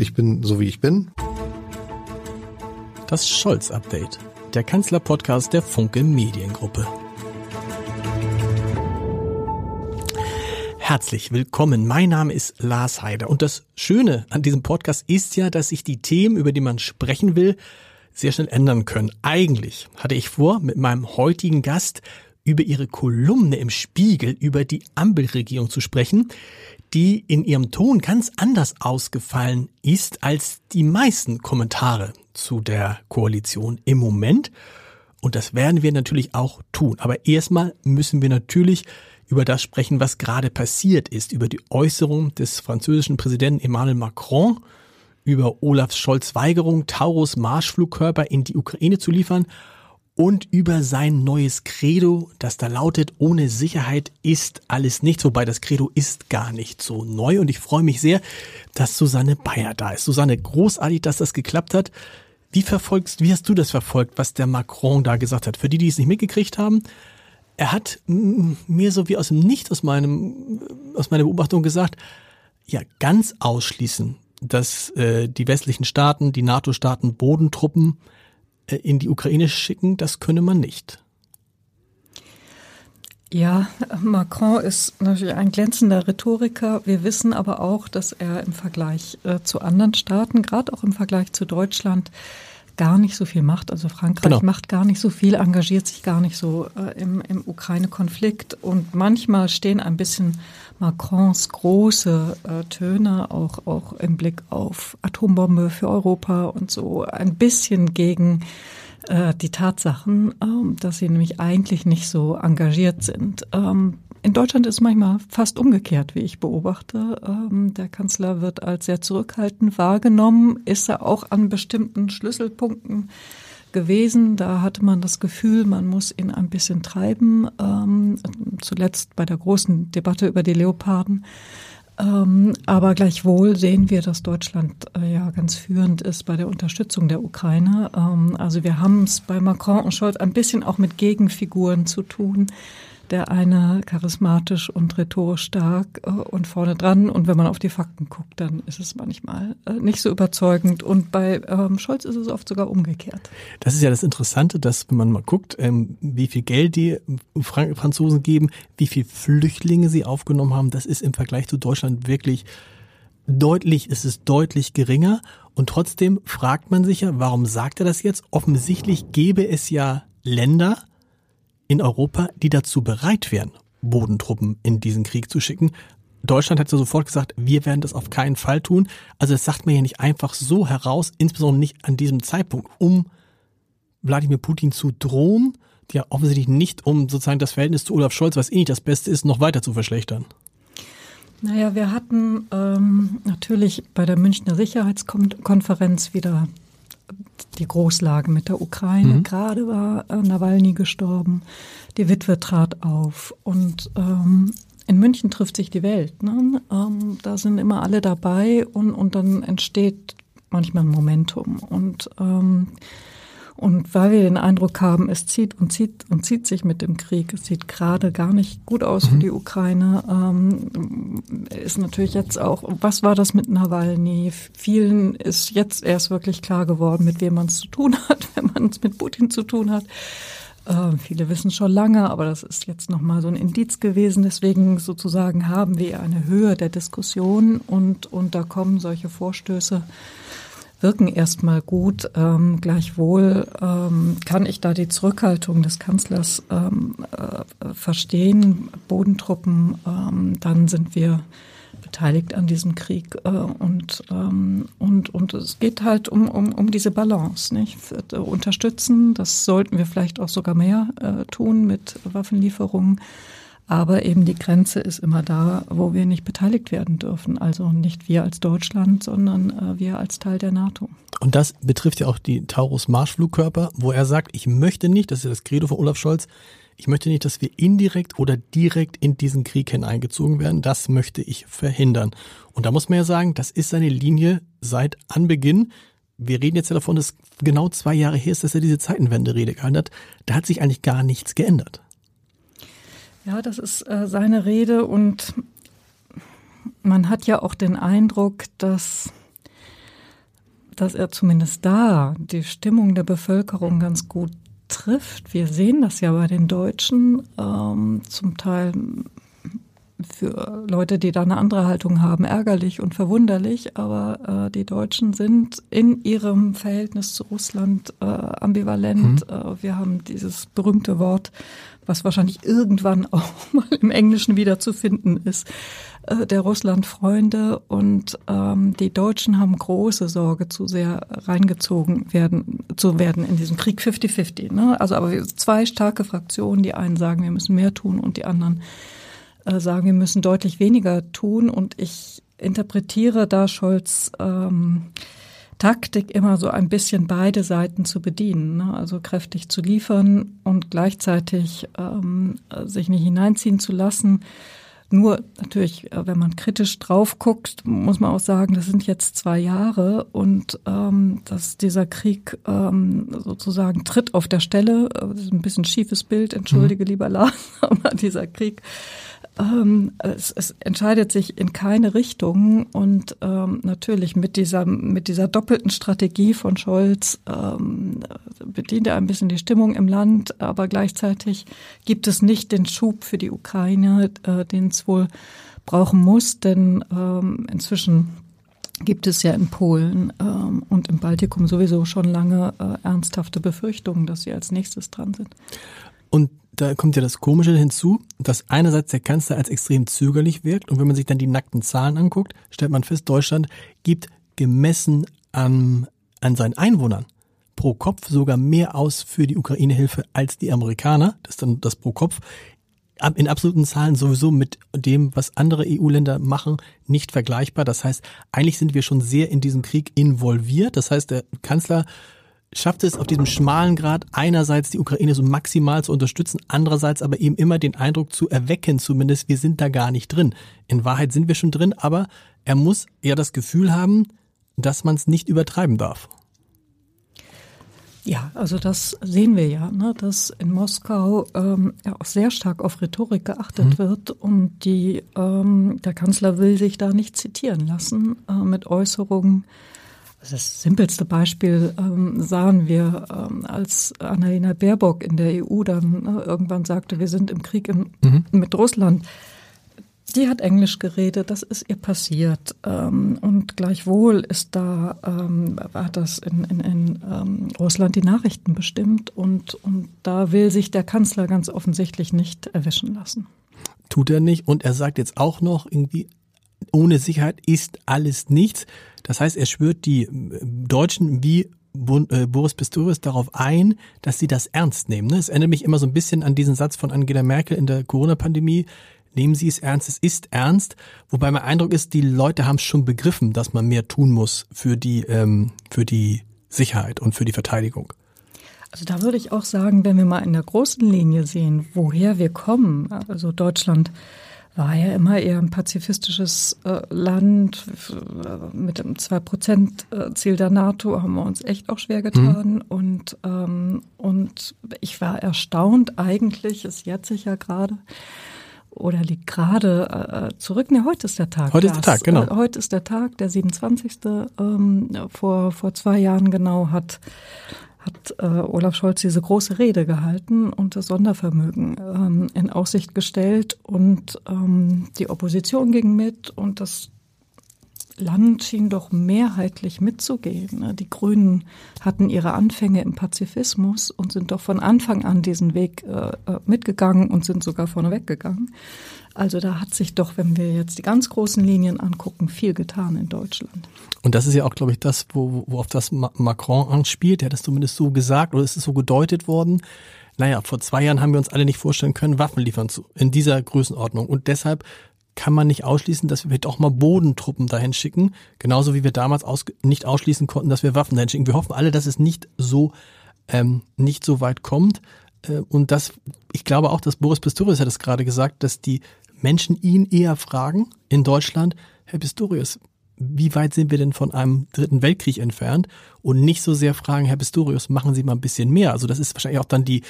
Ich bin so wie ich bin. Das Scholz-Update, der Kanzler-Podcast der Funke Mediengruppe. Herzlich willkommen. Mein Name ist Lars Heider und das Schöne an diesem Podcast ist ja, dass sich die Themen, über die man sprechen will, sehr schnell ändern können. Eigentlich hatte ich vor, mit meinem heutigen Gast über ihre Kolumne im Spiegel über die Ampelregierung zu sprechen, die in ihrem Ton ganz anders ausgefallen ist als die meisten Kommentare zu der Koalition im Moment. Und das werden wir natürlich auch tun. Aber erstmal müssen wir natürlich über das sprechen, was gerade passiert ist, über die Äußerung des französischen Präsidenten Emmanuel Macron, über Olaf Scholz Weigerung, Taurus Marschflugkörper in die Ukraine zu liefern und über sein neues Credo, das da lautet, ohne Sicherheit ist alles nichts, wobei das Credo ist gar nicht so neu und ich freue mich sehr, dass Susanne Bayer da ist. Susanne, großartig, dass das geklappt hat. Wie verfolgst, wie hast du das verfolgt, was der Macron da gesagt hat? Für die, die es nicht mitgekriegt haben, er hat mir so wie aus dem Nicht aus meinem, aus meiner Beobachtung gesagt, ja, ganz ausschließen, dass äh, die westlichen Staaten, die NATO-Staaten Bodentruppen in die Ukraine schicken, das könne man nicht. Ja, Macron ist natürlich ein glänzender Rhetoriker. Wir wissen aber auch, dass er im Vergleich äh, zu anderen Staaten, gerade auch im Vergleich zu Deutschland, gar nicht so viel macht. Also Frankreich genau. macht gar nicht so viel, engagiert sich gar nicht so äh, im, im Ukraine-Konflikt. Und manchmal stehen ein bisschen Macrons große äh, Töne, auch, auch im Blick auf Atombombe für Europa und so, ein bisschen gegen äh, die Tatsachen, ähm, dass sie nämlich eigentlich nicht so engagiert sind. In Deutschland ist manchmal fast umgekehrt, wie ich beobachte. Ähm, der Kanzler wird als sehr zurückhaltend wahrgenommen, ist er auch an bestimmten Schlüsselpunkten gewesen. Da hatte man das Gefühl, man muss ihn ein bisschen treiben. Ähm, zuletzt bei der großen Debatte über die Leoparden. Ähm, aber gleichwohl sehen wir, dass Deutschland äh, ja ganz führend ist bei der Unterstützung der Ukraine. Also wir haben es bei Macron und Scholz ein bisschen auch mit Gegenfiguren zu tun der eine charismatisch und rhetorisch stark äh, und vorne dran. Und wenn man auf die Fakten guckt, dann ist es manchmal äh, nicht so überzeugend. Und bei ähm, Scholz ist es oft sogar umgekehrt. Das ist ja das Interessante, dass wenn man mal guckt, ähm, wie viel Geld die Frank Franzosen geben, wie viel Flüchtlinge sie aufgenommen haben, das ist im Vergleich zu Deutschland wirklich deutlich, ist es deutlich geringer. Und trotzdem fragt man sich ja, warum sagt er das jetzt? Offensichtlich gäbe es ja Länder, in Europa, die dazu bereit wären, Bodentruppen in diesen Krieg zu schicken. Deutschland hat ja sofort gesagt, wir werden das auf keinen Fall tun. Also das sagt man ja nicht einfach so heraus, insbesondere nicht an diesem Zeitpunkt, um Wladimir Putin zu drohen, ja offensichtlich nicht, um sozusagen das Verhältnis zu Olaf Scholz, was eh nicht das Beste ist, noch weiter zu verschlechtern. Naja, wir hatten ähm, natürlich bei der Münchner Sicherheitskonferenz wieder die Großlage mit der Ukraine. Mhm. Gerade war äh, Nawalny gestorben, die Witwe trat auf und ähm, in München trifft sich die Welt. Ne? Ähm, da sind immer alle dabei und, und dann entsteht manchmal ein Momentum. Und ähm, und weil wir den Eindruck haben, es zieht und zieht und zieht sich mit dem Krieg, es sieht gerade gar nicht gut aus mhm. für die Ukraine, ähm, ist natürlich jetzt auch, was war das mit Nawalny? Vielen ist jetzt erst wirklich klar geworden, mit wem man es zu tun hat, wenn man es mit Putin zu tun hat. Äh, viele wissen schon lange, aber das ist jetzt nochmal so ein Indiz gewesen. Deswegen sozusagen haben wir eine Höhe der Diskussion und, und da kommen solche Vorstöße wirken erstmal gut. Ähm, gleichwohl ähm, kann ich da die Zurückhaltung des Kanzlers ähm, äh, verstehen. Bodentruppen, ähm, dann sind wir beteiligt an diesem Krieg äh, und, ähm, und, und es geht halt um, um, um diese Balance. Nicht? Unterstützen, das sollten wir vielleicht auch sogar mehr äh, tun mit Waffenlieferungen. Aber eben die Grenze ist immer da, wo wir nicht beteiligt werden dürfen. Also nicht wir als Deutschland, sondern äh, wir als Teil der NATO. Und das betrifft ja auch die Taurus-Marschflugkörper, wo er sagt, ich möchte nicht, das ist ja das Credo von Olaf Scholz, ich möchte nicht, dass wir indirekt oder direkt in diesen Krieg hineingezogen werden. Das möchte ich verhindern. Und da muss man ja sagen, das ist seine Linie seit Anbeginn. Wir reden jetzt ja davon, dass genau zwei Jahre her ist, dass er diese Zeitenwende-Rede gehalten hat. Da hat sich eigentlich gar nichts geändert. Ja, das ist äh, seine Rede und man hat ja auch den Eindruck, dass dass er zumindest da die Stimmung der Bevölkerung ganz gut trifft. Wir sehen das ja bei den Deutschen ähm, zum Teil für Leute, die da eine andere Haltung haben, ärgerlich und verwunderlich. Aber äh, die Deutschen sind in ihrem Verhältnis zu Russland äh, ambivalent. Mhm. Äh, wir haben dieses berühmte Wort, was wahrscheinlich irgendwann auch mal im Englischen wieder zu finden ist, äh, der Russland-Freunde. Und ähm, die Deutschen haben große Sorge, zu sehr reingezogen werden, zu werden in diesem Krieg 50-50. Ne? Also aber zwei starke Fraktionen, die einen sagen, wir müssen mehr tun und die anderen äh, sagen, wir müssen deutlich weniger tun. Und ich interpretiere da Scholz ähm, Taktik immer so ein bisschen beide Seiten zu bedienen, ne? also kräftig zu liefern und gleichzeitig ähm, sich nicht hineinziehen zu lassen. Nur natürlich, äh, wenn man kritisch drauf guckt, muss man auch sagen, das sind jetzt zwei Jahre und ähm, dass dieser Krieg ähm, sozusagen tritt auf der Stelle. Das ist ein bisschen schiefes Bild, entschuldige mhm. lieber Lars, aber dieser Krieg ähm, es, es entscheidet sich in keine Richtung und ähm, natürlich mit dieser mit dieser doppelten Strategie von Scholz ähm, bedient er ein bisschen die Stimmung im Land, aber gleichzeitig gibt es nicht den Schub für die Ukraine, äh, den es wohl brauchen muss, denn ähm, inzwischen gibt es ja in Polen ähm, und im Baltikum sowieso schon lange äh, ernsthafte Befürchtungen, dass sie als nächstes dran sind. Und da kommt ja das Komische hinzu, dass einerseits der Kanzler als extrem zögerlich wirkt und wenn man sich dann die nackten Zahlen anguckt, stellt man fest, Deutschland gibt gemessen an, an seinen Einwohnern pro Kopf sogar mehr aus für die Ukraine-Hilfe als die Amerikaner. Das ist dann das pro Kopf. In absoluten Zahlen sowieso mit dem, was andere EU-Länder machen, nicht vergleichbar. Das heißt, eigentlich sind wir schon sehr in diesem Krieg involviert. Das heißt, der Kanzler schafft es auf diesem schmalen Grad einerseits die Ukraine so maximal zu unterstützen, andererseits aber eben immer den Eindruck zu erwecken, zumindest wir sind da gar nicht drin. In Wahrheit sind wir schon drin, aber er muss ja das Gefühl haben, dass man es nicht übertreiben darf. Ja, also das sehen wir ja, ne, dass in Moskau ähm, auch sehr stark auf Rhetorik geachtet mhm. wird und die ähm, der Kanzler will sich da nicht zitieren lassen äh, mit Äußerungen, das simpelste Beispiel ähm, sahen wir, ähm, als Annalena Baerbock in der EU dann äh, irgendwann sagte, wir sind im Krieg in, mhm. mit Russland. Die hat Englisch geredet, das ist ihr passiert. Ähm, und gleichwohl ist da, ähm, hat das in, in, in ähm, Russland die Nachrichten bestimmt und, und da will sich der Kanzler ganz offensichtlich nicht erwischen lassen. Tut er nicht. Und er sagt jetzt auch noch irgendwie, ohne Sicherheit ist alles nichts. Das heißt, er schwört die äh, Deutschen wie äh, Boris Pistorius darauf ein, dass sie das ernst nehmen. Ne? Es erinnert mich immer so ein bisschen an diesen Satz von Angela Merkel in der Corona-Pandemie. Nehmen Sie es ernst, es ist ernst. Wobei mein Eindruck ist, die Leute haben es schon begriffen, dass man mehr tun muss für die, ähm, für die Sicherheit und für die Verteidigung. Also da würde ich auch sagen, wenn wir mal in der großen Linie sehen, woher wir kommen, also Deutschland war ja immer eher ein pazifistisches äh, Land. Äh, mit dem 2-Prozent-Ziel der NATO haben wir uns echt auch schwer getan. Mhm. Und, ähm, und ich war erstaunt, eigentlich, es jährt sich ja gerade, oder liegt gerade äh, zurück. Ne, heute ist der Tag. Heute ist der Tag, genau. Äh, heute ist der Tag, der 27. Ähm, vor, vor zwei Jahren genau hat hat äh, Olaf Scholz diese große Rede gehalten und das Sondervermögen ähm, in Aussicht gestellt und ähm, die Opposition ging mit und das Land schien doch mehrheitlich mitzugehen. Ne? Die Grünen hatten ihre Anfänge im Pazifismus und sind doch von Anfang an diesen Weg äh, äh mitgegangen und sind sogar vorne weggegangen. Also da hat sich doch, wenn wir jetzt die ganz großen Linien angucken, viel getan in Deutschland. Und das ist ja auch, glaube ich, das, wo, wo auf das Macron anspielt. Er hat das zumindest so gesagt oder ist es so gedeutet worden. Naja, vor zwei Jahren haben wir uns alle nicht vorstellen können, Waffen liefern zu, in dieser Größenordnung. Und deshalb kann man nicht ausschließen, dass wir vielleicht auch mal Bodentruppen dahin schicken. Genauso wie wir damals aus, nicht ausschließen konnten, dass wir Waffen dahin schicken. Wir hoffen alle, dass es nicht so, ähm, nicht so weit kommt. Äh, und das, ich glaube auch, dass Boris Pistorius hat es gerade gesagt, dass die Menschen ihn eher fragen in Deutschland, Herr Pistorius, wie weit sind wir denn von einem dritten Weltkrieg entfernt? Und nicht so sehr fragen, Herr Pistorius, machen Sie mal ein bisschen mehr. Also das ist wahrscheinlich auch dann die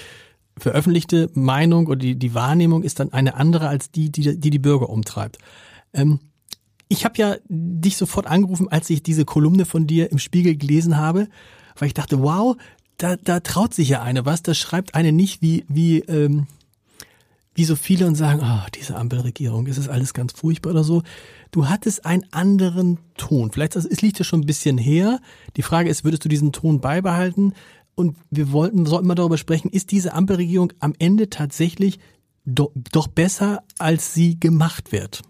veröffentlichte Meinung oder die, die Wahrnehmung ist dann eine andere als die, die die, die Bürger umtreibt. Ähm, Ich habe ja dich sofort angerufen, als ich diese Kolumne von dir im Spiegel gelesen habe, weil ich dachte, wow, da, da traut sich ja eine was, da schreibt eine nicht wie, wie, ähm, wie so viele und sagen, oh, diese Ampelregierung, ist das alles ganz furchtbar oder so. Du hattest einen anderen Ton. Vielleicht also, es liegt ja schon ein bisschen her. Die Frage ist, würdest du diesen Ton beibehalten? Und wir wollten, sollten mal darüber sprechen, ist diese Ampelregierung am Ende tatsächlich do, doch besser, als sie gemacht wird?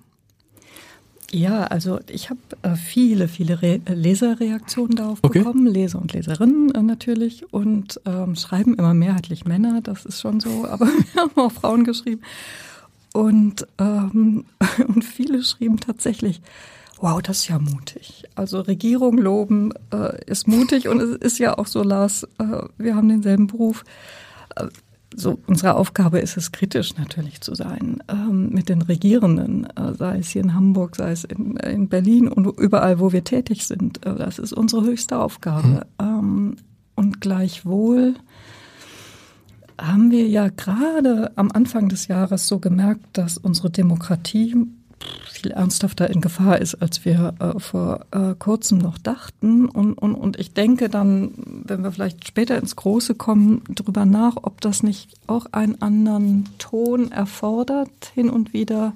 Ja, also ich habe äh, viele, viele Re Leserreaktionen darauf okay. bekommen, Leser und Leserinnen äh, natürlich und ähm, schreiben immer mehrheitlich Männer, das ist schon so, aber wir haben auch Frauen geschrieben und, ähm, und viele schrieben tatsächlich, wow, das ist ja mutig. Also Regierung loben äh, ist mutig und es ist ja auch so, Lars, äh, wir haben denselben Beruf. Äh, so unsere Aufgabe ist es, kritisch natürlich zu sein ähm, mit den Regierenden, äh, sei es hier in Hamburg, sei es in, in Berlin und überall, wo wir tätig sind. Äh, das ist unsere höchste Aufgabe. Mhm. Ähm, und gleichwohl haben wir ja gerade am Anfang des Jahres so gemerkt, dass unsere Demokratie viel ernsthafter in Gefahr ist, als wir äh, vor äh, kurzem noch dachten. Und, und, und ich denke dann, wenn wir vielleicht später ins Große kommen, darüber nach, ob das nicht auch einen anderen Ton erfordert, hin und wieder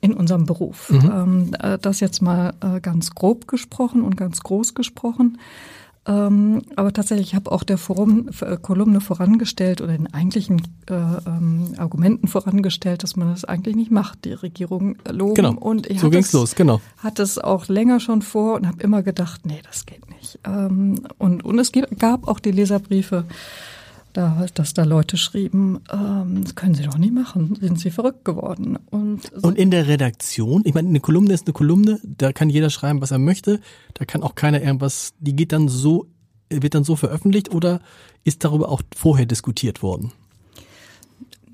in unserem Beruf. Mhm. Ähm, äh, das jetzt mal äh, ganz grob gesprochen und ganz groß gesprochen. Ähm, aber tatsächlich, ich habe auch der Forum, äh, Kolumne vorangestellt oder den eigentlichen äh, ähm, Argumenten vorangestellt, dass man das eigentlich nicht macht, die Regierung loben. Genau. Und ich so ging's es, los, genau. Hatte es auch länger schon vor und habe immer gedacht, nee, das geht nicht. Ähm, und, und es gab auch die Leserbriefe da, dass da Leute schrieben, ähm, das können Sie doch nicht machen, sind Sie verrückt geworden. Und, so. und in der Redaktion, ich meine, eine Kolumne ist eine Kolumne, da kann jeder schreiben, was er möchte, da kann auch keiner irgendwas, die geht dann so, wird dann so veröffentlicht oder ist darüber auch vorher diskutiert worden?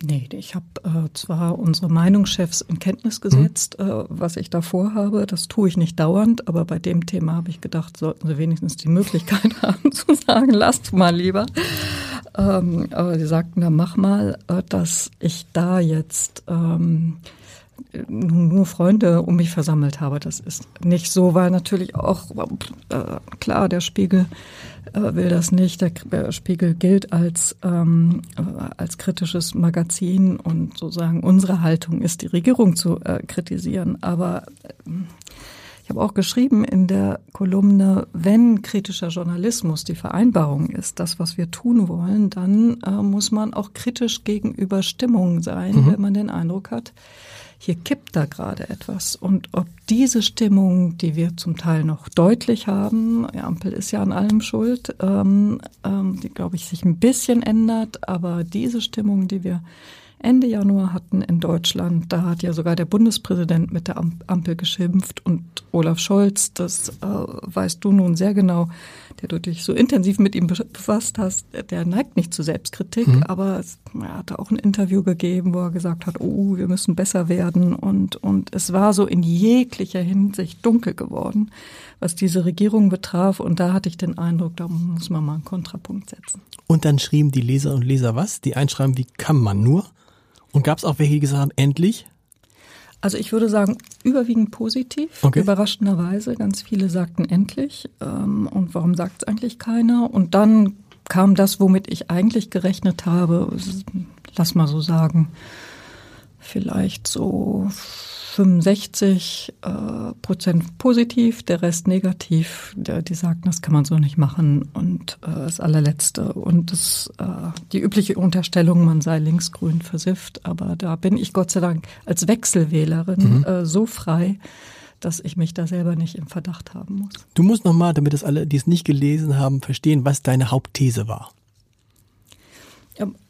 Nee, ich habe äh, zwar unsere Meinungschefs in Kenntnis gesetzt, mhm. äh, was ich da vorhabe. Das tue ich nicht dauernd, aber bei dem Thema habe ich gedacht, sollten sie wenigstens die Möglichkeit haben zu sagen, lasst mal lieber. Ähm, aber sie sagten dann, mach mal, äh, dass ich da jetzt ähm, nur Freunde um mich versammelt habe. Das ist nicht so, weil natürlich auch äh, klar, der Spiegel will das nicht. Der Spiegel gilt als ähm, äh, als kritisches Magazin und sozusagen unsere Haltung ist, die Regierung zu äh, kritisieren. Aber äh, ich habe auch geschrieben in der Kolumne, wenn kritischer Journalismus die Vereinbarung ist, das, was wir tun wollen, dann äh, muss man auch kritisch gegenüber Stimmungen sein, mhm. wenn man den Eindruck hat, hier kippt da gerade etwas. Und ob diese Stimmung, die wir zum Teil noch deutlich haben, die Ampel ist ja an allem schuld, ähm, ähm, die, glaube ich, sich ein bisschen ändert, aber diese Stimmung, die wir Ende Januar hatten in Deutschland. Da hat ja sogar der Bundespräsident mit der Ampel geschimpft und Olaf Scholz, das äh, weißt du nun sehr genau, der du dich so intensiv mit ihm befasst hast, der neigt nicht zu Selbstkritik, mhm. aber es, er hatte auch ein Interview gegeben, wo er gesagt hat, oh, wir müssen besser werden und, und es war so in jeglicher Hinsicht dunkel geworden, was diese Regierung betraf und da hatte ich den Eindruck, da muss man mal einen Kontrapunkt setzen. Und dann schrieben die Leser und Leser was? Die einschreiben, wie kann man nur? Und gab es auch welche, die gesagt haben, endlich? Also ich würde sagen, überwiegend positiv, okay. überraschenderweise. Ganz viele sagten endlich. Ähm, und warum sagt es eigentlich keiner? Und dann kam das, womit ich eigentlich gerechnet habe, lass mal so sagen, vielleicht so 65 äh, Prozent positiv, der Rest negativ. Der, die sagten, das kann man so nicht machen. Und äh, das allerletzte und das, äh, die übliche Unterstellung, man sei linksgrün versifft. Aber da bin ich Gott sei Dank als Wechselwählerin mhm. äh, so frei, dass ich mich da selber nicht im Verdacht haben muss. Du musst nochmal, damit es alle, die es nicht gelesen haben, verstehen, was deine Hauptthese war.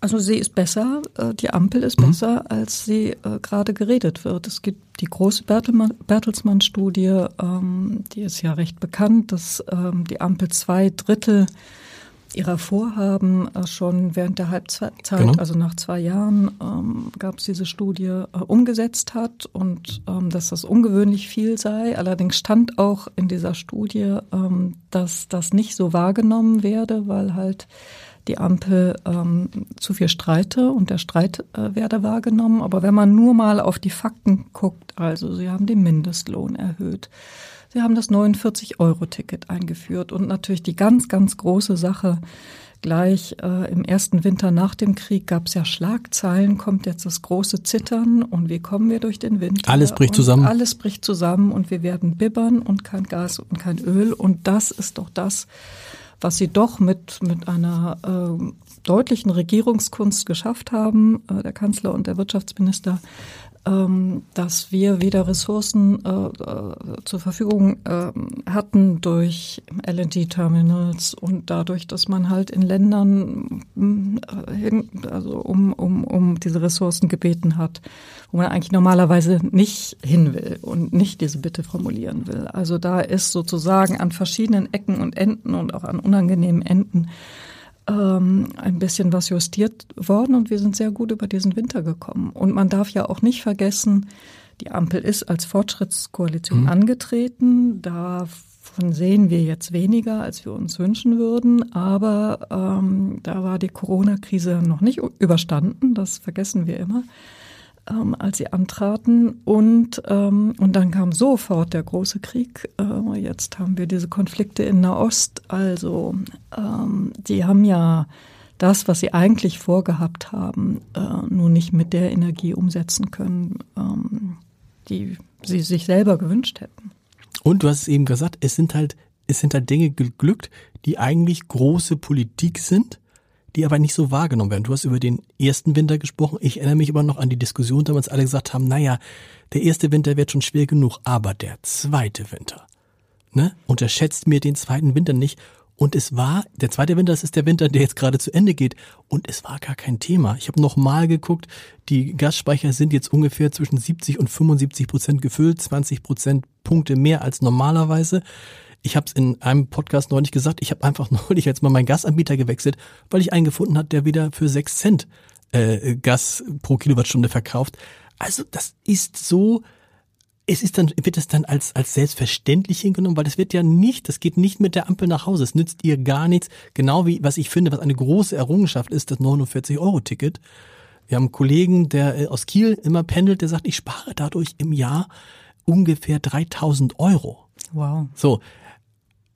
Also sie ist besser, äh, die Ampel ist mhm. besser, als sie äh, gerade geredet wird. Es gibt die große Bertelsmann-Studie, ähm, die ist ja recht bekannt, dass ähm, die Ampel zwei Drittel ihrer Vorhaben äh, schon während der Halbzeit, genau. also nach zwei Jahren, ähm, gab es diese Studie, äh, umgesetzt hat und ähm, dass das ungewöhnlich viel sei. Allerdings stand auch in dieser Studie, ähm, dass das nicht so wahrgenommen werde, weil halt die Ampel ähm, zu viel streite und der Streit äh, werde wahrgenommen. Aber wenn man nur mal auf die Fakten guckt, also sie haben den Mindestlohn erhöht, sie haben das 49-Euro-Ticket eingeführt und natürlich die ganz, ganz große Sache, gleich äh, im ersten Winter nach dem Krieg gab es ja Schlagzeilen, kommt jetzt das große Zittern und wie kommen wir durch den Winter? Alles bricht zusammen. Alles bricht zusammen und wir werden bibbern und kein Gas und kein Öl und das ist doch das, was sie doch mit, mit einer äh, deutlichen Regierungskunst geschafft haben, äh, der Kanzler und der Wirtschaftsminister, dass wir wieder Ressourcen äh, äh, zur Verfügung äh, hatten durch LNG-Terminals und dadurch, dass man halt in Ländern äh, hin, also um, um, um diese Ressourcen gebeten hat, wo man eigentlich normalerweise nicht hin will und nicht diese Bitte formulieren will. Also da ist sozusagen an verschiedenen Ecken und Enden und auch an unangenehmen Enden ähm, ein bisschen was justiert worden und wir sind sehr gut über diesen Winter gekommen. Und man darf ja auch nicht vergessen, die Ampel ist als Fortschrittskoalition mhm. angetreten. Davon sehen wir jetzt weniger, als wir uns wünschen würden. Aber ähm, da war die Corona-Krise noch nicht überstanden. Das vergessen wir immer ähm, als sie antraten. Und, ähm, und dann kam sofort der große Krieg. Äh, jetzt haben wir diese Konflikte in Nahost. Also ähm, die haben ja das, was sie eigentlich vorgehabt haben, äh, nun nicht mit der Energie umsetzen können, ähm, die sie sich selber gewünscht hätten. Und du hast es eben gesagt, es sind halt, es sind halt Dinge geglückt, die eigentlich große Politik sind die aber nicht so wahrgenommen werden. Du hast über den ersten Winter gesprochen. Ich erinnere mich aber noch an die Diskussion, damals alle gesagt haben, naja, der erste Winter wird schon schwer genug, aber der zweite Winter, ne? Unterschätzt mir den zweiten Winter nicht. Und es war, der zweite Winter, das ist der Winter, der jetzt gerade zu Ende geht. Und es war gar kein Thema. Ich habe noch mal geguckt, die Gasspeicher sind jetzt ungefähr zwischen 70 und 75 Prozent gefüllt, 20 Prozent Punkte mehr als normalerweise. Ich habe es in einem Podcast neulich gesagt, ich habe einfach neulich jetzt mal meinen Gasanbieter gewechselt, weil ich einen gefunden hat, der wieder für sechs Cent äh, Gas pro Kilowattstunde verkauft. Also das ist so, es ist dann, wird es dann als, als selbstverständlich hingenommen, weil das wird ja nicht, das geht nicht mit der Ampel nach Hause. Es nützt ihr gar nichts. Genau wie, was ich finde, was eine große Errungenschaft ist, das 49-Euro-Ticket. Wir haben einen Kollegen, der äh, aus Kiel immer pendelt, der sagt, ich spare dadurch im Jahr ungefähr 3000 Euro. Wow. So,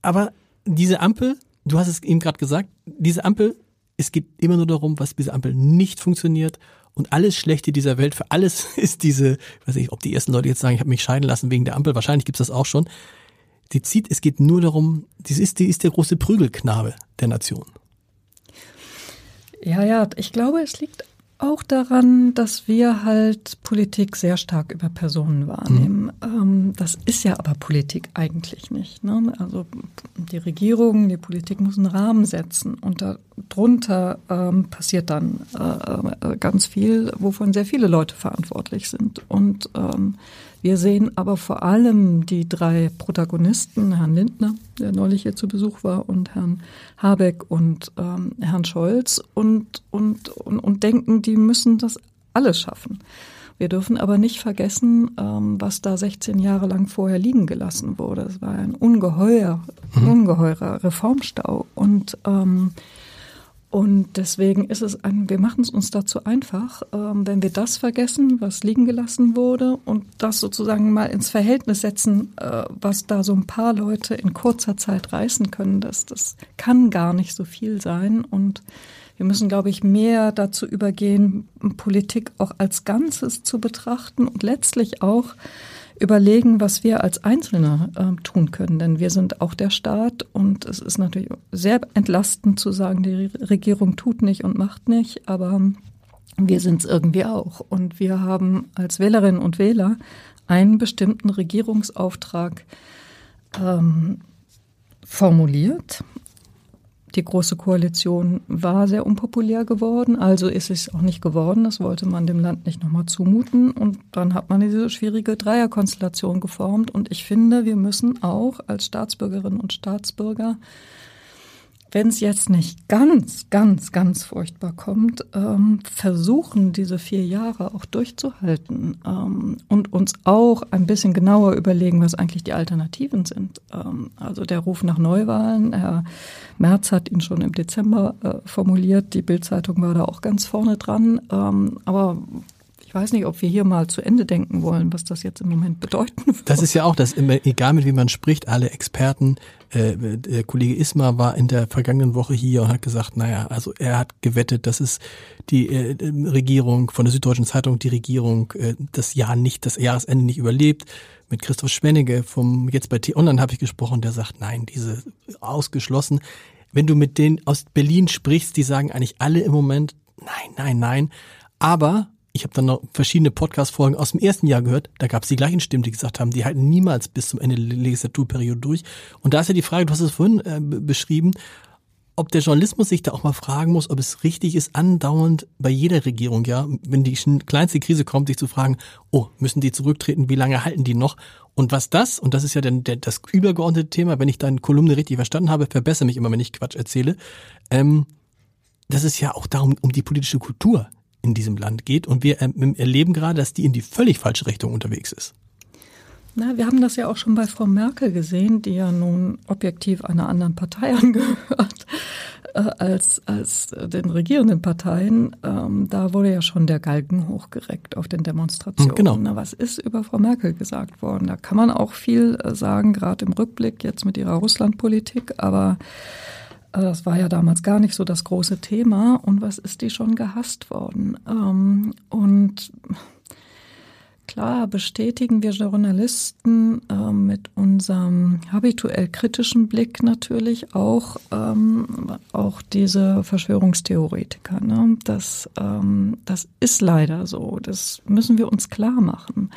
aber diese Ampel, du hast es eben gerade gesagt, diese Ampel, es geht immer nur darum, was diese Ampel nicht funktioniert und alles Schlechte dieser Welt, für alles ist diese, weiß ich, ob die ersten Leute jetzt sagen, ich habe mich scheiden lassen wegen der Ampel, wahrscheinlich gibt's das auch schon. Die zieht, es geht nur darum, die ist, die ist der große Prügelknabe der Nation. Ja, ja, ich glaube, es liegt auch daran, dass wir halt Politik sehr stark über Personen wahrnehmen. Mhm. das ist ja aber Politik eigentlich nicht. Ne? Also die Regierung, die Politik muss einen Rahmen setzen und darunter ähm, passiert dann äh, äh, ganz viel, wovon sehr viele Leute verantwortlich sind. Und ähm, wir sehen aber vor allem die drei Protagonisten, Herrn Lindner, der neulich hier zu Besuch war, und Herrn Habeck und ähm, Herrn Scholz und, und, und, und denken, die müssen das alles schaffen. Wir dürfen aber nicht vergessen, ähm, was da 16 Jahre lang vorher liegen gelassen wurde. Es war ein ungeheuer, mhm. ungeheurer Reformstau. Und ähm, und deswegen ist es ein, wir machen es uns dazu einfach, ähm, wenn wir das vergessen, was liegen gelassen wurde und das sozusagen mal ins Verhältnis setzen, äh, was da so ein paar Leute in kurzer Zeit reißen können. Das, das kann gar nicht so viel sein und wir müssen, glaube ich, mehr dazu übergehen, Politik auch als Ganzes zu betrachten und letztlich auch überlegen, was wir als Einzelne äh, tun können. Denn wir sind auch der Staat und es ist natürlich sehr entlastend zu sagen, die Regierung tut nicht und macht nicht, aber wir sind es irgendwie auch. Und wir haben als Wählerinnen und Wähler einen bestimmten Regierungsauftrag ähm, formuliert die Große Koalition war sehr unpopulär geworden, also ist es auch nicht geworden. Das wollte man dem Land nicht nochmal zumuten. Und dann hat man diese schwierige Dreierkonstellation geformt. Und ich finde, wir müssen auch als Staatsbürgerinnen und Staatsbürger wenn es jetzt nicht ganz, ganz, ganz furchtbar kommt, ähm, versuchen, diese vier Jahre auch durchzuhalten ähm, und uns auch ein bisschen genauer überlegen, was eigentlich die Alternativen sind. Ähm, also der Ruf nach Neuwahlen, Herr Merz hat ihn schon im Dezember äh, formuliert, die Bildzeitung war da auch ganz vorne dran. Ähm, aber ich weiß nicht, ob wir hier mal zu Ende denken wollen, was das jetzt im Moment bedeuten wird. Das ist ja auch das, egal mit wem man spricht, alle Experten. Äh, der Kollege Ismar war in der vergangenen Woche hier und hat gesagt, naja, also er hat gewettet, dass es die äh, Regierung von der Süddeutschen Zeitung, die Regierung äh, das Jahr nicht, das Jahresende nicht überlebt. Mit Christoph Schwennige vom jetzt bei T-Online habe ich gesprochen, der sagt, nein, diese ausgeschlossen. Wenn du mit denen aus Berlin sprichst, die sagen eigentlich alle im Moment, nein, nein, nein. Aber ich habe dann noch verschiedene Podcast-Folgen aus dem ersten Jahr gehört, da gab es die gleichen Stimmen, die gesagt haben, die halten niemals bis zum Ende der Legislaturperiode durch. Und da ist ja die Frage, du hast es vorhin äh, beschrieben, ob der Journalismus sich da auch mal fragen muss, ob es richtig ist, andauernd bei jeder Regierung, ja, wenn die kleinste Krise kommt, sich zu fragen, oh, müssen die zurücktreten, wie lange halten die noch? Und was das, und das ist ja dann das übergeordnete Thema, wenn ich deine Kolumne richtig verstanden habe, verbessere mich immer, wenn ich Quatsch erzähle, ähm, das ist ja auch darum, um die politische Kultur in diesem Land geht. Und wir ähm, erleben gerade, dass die in die völlig falsche Richtung unterwegs ist. Na, wir haben das ja auch schon bei Frau Merkel gesehen, die ja nun objektiv einer anderen Partei angehört äh, als, als den regierenden Parteien. Ähm, da wurde ja schon der Galgen hochgereckt auf den Demonstrationen. Genau. Na, was ist über Frau Merkel gesagt worden? Da kann man auch viel äh, sagen, gerade im Rückblick jetzt mit ihrer Russlandpolitik, aber äh, das war ja damals gar nicht so das große Thema. Und was ist die schon gehasst worden? Ähm, und klar bestätigen wir Journalisten äh, mit unserem habituell kritischen Blick natürlich auch, ähm, auch diese Verschwörungstheoretiker. Ne? Das, ähm, das ist leider so. Das müssen wir uns klar machen.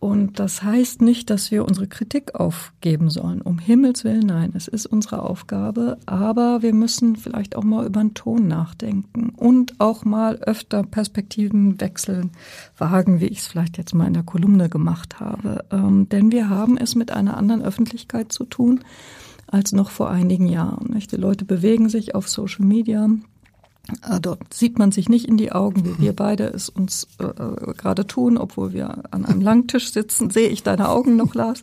Und das heißt nicht, dass wir unsere Kritik aufgeben sollen. Um Himmels Willen, nein, es ist unsere Aufgabe. Aber wir müssen vielleicht auch mal über den Ton nachdenken und auch mal öfter Perspektivenwechseln wagen, wie ich es vielleicht jetzt mal in der Kolumne gemacht habe. Ähm, denn wir haben es mit einer anderen Öffentlichkeit zu tun als noch vor einigen Jahren. Nicht? Die Leute bewegen sich auf Social Media dort sieht man sich nicht in die Augen, wie wir beide es uns äh, äh, gerade tun, obwohl wir an einem Langtisch sitzen. Sehe ich deine Augen noch, Lars?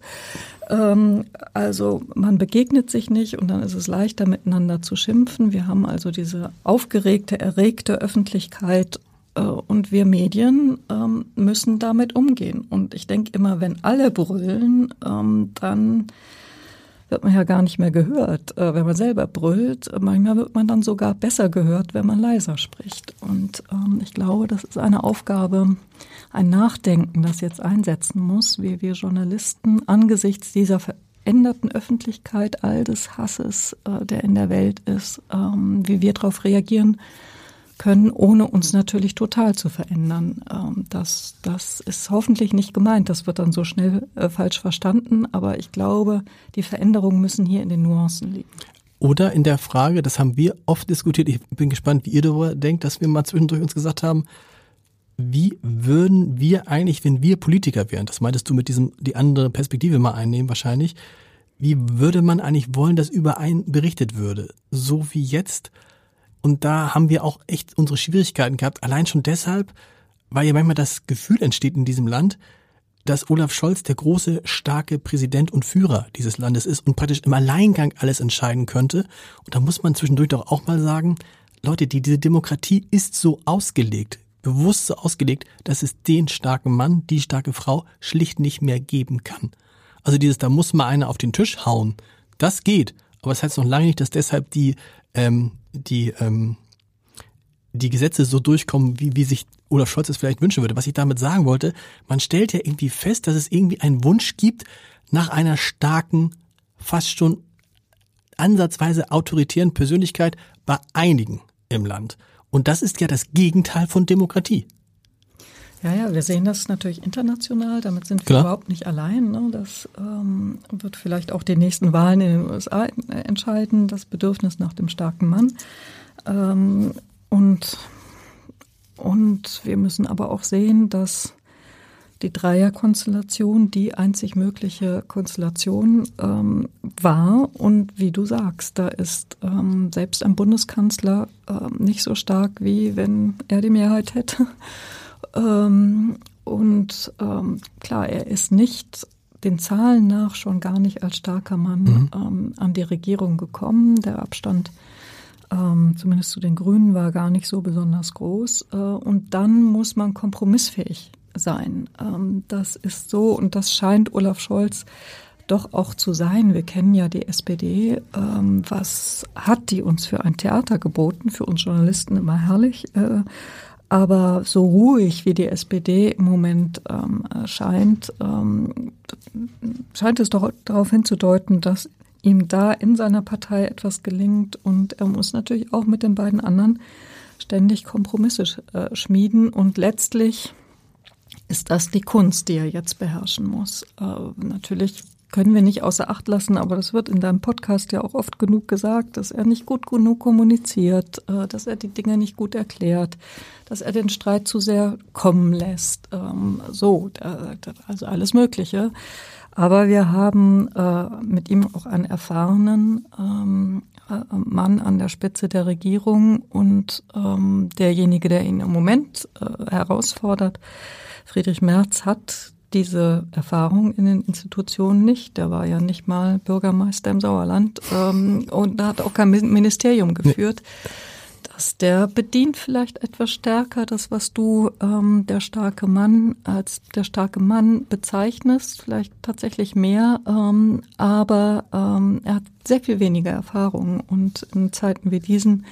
Ähm, also man begegnet sich nicht und dann ist es leichter miteinander zu schimpfen. Wir haben also diese aufgeregte, erregte Öffentlichkeit äh, und wir Medien ähm, müssen damit umgehen. Und ich denke immer, wenn alle brüllen, ähm, dann wird man ja gar nicht mehr gehört, äh, wenn man selber brüllt. Manchmal wird man dann sogar besser gehört, wenn man leiser spricht. Und ähm, ich glaube, das ist eine Aufgabe, ein Nachdenken, das jetzt einsetzen muss, wie wir Journalisten angesichts dieser veränderten Öffentlichkeit, all des Hasses, äh, der in der Welt ist, ähm, wie wir darauf reagieren können, ohne uns natürlich total zu verändern. Ähm, das, das ist hoffentlich nicht gemeint. Das wird dann so schnell äh, falsch verstanden. Aber ich glaube, die Veränderungen müssen hier in den Nuancen liegen. Oder in der Frage, das haben wir oft diskutiert, ich bin gespannt, wie ihr darüber denkt, dass wir mal zwischendurch uns gesagt haben, wie würden wir eigentlich, wenn wir Politiker wären, das meintest du mit diesem, die andere Perspektive mal einnehmen wahrscheinlich, wie würde man eigentlich wollen, dass über einen berichtet würde? So wie jetzt und da haben wir auch echt unsere Schwierigkeiten gehabt. Allein schon deshalb, weil ja manchmal das Gefühl entsteht in diesem Land, dass Olaf Scholz der große, starke Präsident und Führer dieses Landes ist und praktisch im Alleingang alles entscheiden könnte. Und da muss man zwischendurch doch auch mal sagen, Leute, die, diese Demokratie ist so ausgelegt, bewusst so ausgelegt, dass es den starken Mann, die starke Frau schlicht nicht mehr geben kann. Also dieses, da muss mal einer auf den Tisch hauen. Das geht. Aber es das heißt noch lange nicht, dass deshalb die ähm, die, ähm, die Gesetze so durchkommen, wie, wie sich Olaf Scholz es vielleicht wünschen würde. Was ich damit sagen wollte, man stellt ja irgendwie fest, dass es irgendwie einen Wunsch gibt nach einer starken, fast schon ansatzweise autoritären Persönlichkeit bei einigen im Land. Und das ist ja das Gegenteil von Demokratie. Ja, ja, wir sehen das natürlich international. Damit sind wir Klar. überhaupt nicht allein. Ne? Das ähm, wird vielleicht auch die nächsten Wahlen in den USA entscheiden, das Bedürfnis nach dem starken Mann. Ähm, und, und wir müssen aber auch sehen, dass die Dreierkonstellation die einzig mögliche Konstellation ähm, war. Und wie du sagst, da ist ähm, selbst ein Bundeskanzler ähm, nicht so stark, wie wenn er die Mehrheit hätte. Ähm, und ähm, klar, er ist nicht den Zahlen nach schon gar nicht als starker Mann mhm. ähm, an die Regierung gekommen. Der Abstand ähm, zumindest zu den Grünen war gar nicht so besonders groß. Äh, und dann muss man kompromissfähig sein. Ähm, das ist so und das scheint Olaf Scholz doch auch zu sein. Wir kennen ja die SPD. Ähm, was hat die uns für ein Theater geboten? Für uns Journalisten immer herrlich. Äh, aber so ruhig wie die SPD im Moment ähm, scheint, ähm, scheint es doch darauf hinzudeuten, dass ihm da in seiner Partei etwas gelingt und er muss natürlich auch mit den beiden anderen ständig Kompromisse äh, schmieden und letztlich ist das die Kunst, die er jetzt beherrschen muss. Äh, natürlich können wir nicht außer Acht lassen, aber das wird in deinem Podcast ja auch oft genug gesagt, dass er nicht gut genug kommuniziert, äh, dass er die Dinge nicht gut erklärt, dass er den Streit zu sehr kommen lässt. Ähm, so, also alles Mögliche. Aber wir haben äh, mit ihm auch einen erfahrenen ähm, äh, Mann an der Spitze der Regierung und ähm, derjenige, der ihn im Moment herausfordert, Friedrich Merz, hat diese Erfahrung in den Institutionen nicht. Der war ja nicht mal Bürgermeister im Sauerland ähm, und hat auch kein Ministerium geführt. Nee dass der bedient vielleicht etwas stärker das, was du ähm, der starke Mann als der starke Mann bezeichnest, vielleicht tatsächlich mehr, ähm, aber ähm, er hat sehr viel weniger Erfahrung und in Zeiten wie diesen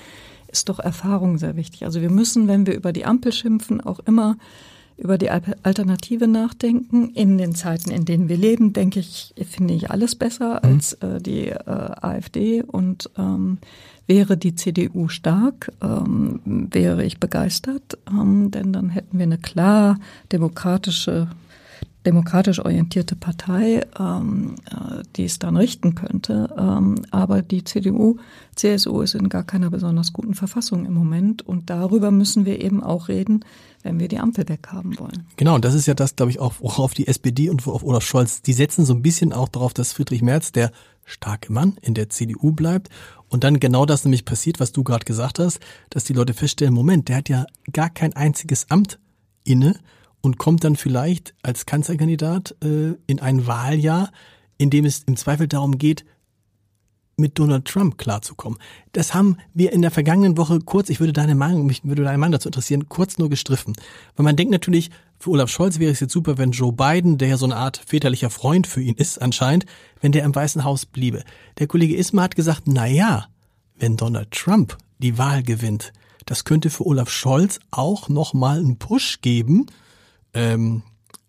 ist doch Erfahrung sehr wichtig. Also wir müssen, wenn wir über die Ampel schimpfen, auch immer über die Alternative nachdenken. In den Zeiten, in denen wir leben, denke ich, finde ich alles besser mhm. als äh, die äh, AfD und ähm, Wäre die CDU stark, ähm, wäre ich begeistert, ähm, denn dann hätten wir eine klar demokratische demokratisch orientierte Partei, ähm, äh, die es dann richten könnte. Ähm, aber die CDU, CSU ist in gar keiner besonders guten Verfassung im Moment. Und darüber müssen wir eben auch reden, wenn wir die Ampel weghaben wollen. Genau, und das ist ja das, glaube ich, auch worauf die SPD und auf Olaf Scholz, die setzen so ein bisschen auch darauf, dass Friedrich Merz, der starke Mann in der CDU bleibt und dann genau das nämlich passiert, was du gerade gesagt hast, dass die Leute feststellen, Moment, der hat ja gar kein einziges Amt inne und kommt dann vielleicht als Kanzlerkandidat äh, in ein Wahljahr, in dem es im Zweifel darum geht, mit Donald Trump klarzukommen. Das haben wir in der vergangenen Woche kurz, ich würde deine Meinung, mich würde deine Meinung dazu interessieren, kurz nur gestriffen. Weil man denkt natürlich, für Olaf Scholz wäre es jetzt super, wenn Joe Biden, der ja so eine Art väterlicher Freund für ihn ist anscheinend, wenn der im Weißen Haus bliebe. Der Kollege Ismar hat gesagt, na ja, wenn Donald Trump die Wahl gewinnt, das könnte für Olaf Scholz auch nochmal einen Push geben. Ähm,